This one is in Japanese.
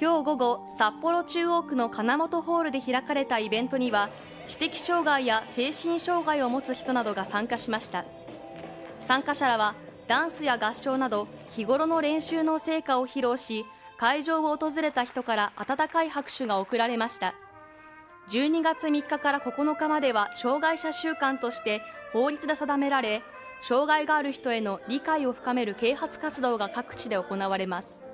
今日午後札幌中央区の金本ホールで開かれたイベントには知的障害や精神障害を持つ人などが参加しました。参加者らはダンスや合唱など日頃の練習の成果を披露し会場を訪れた人から温かい拍手が送られました。12月3日から9日までは障害者週間として法律で定められ障害がある人への理解を深める啓発活動が各地で行われます。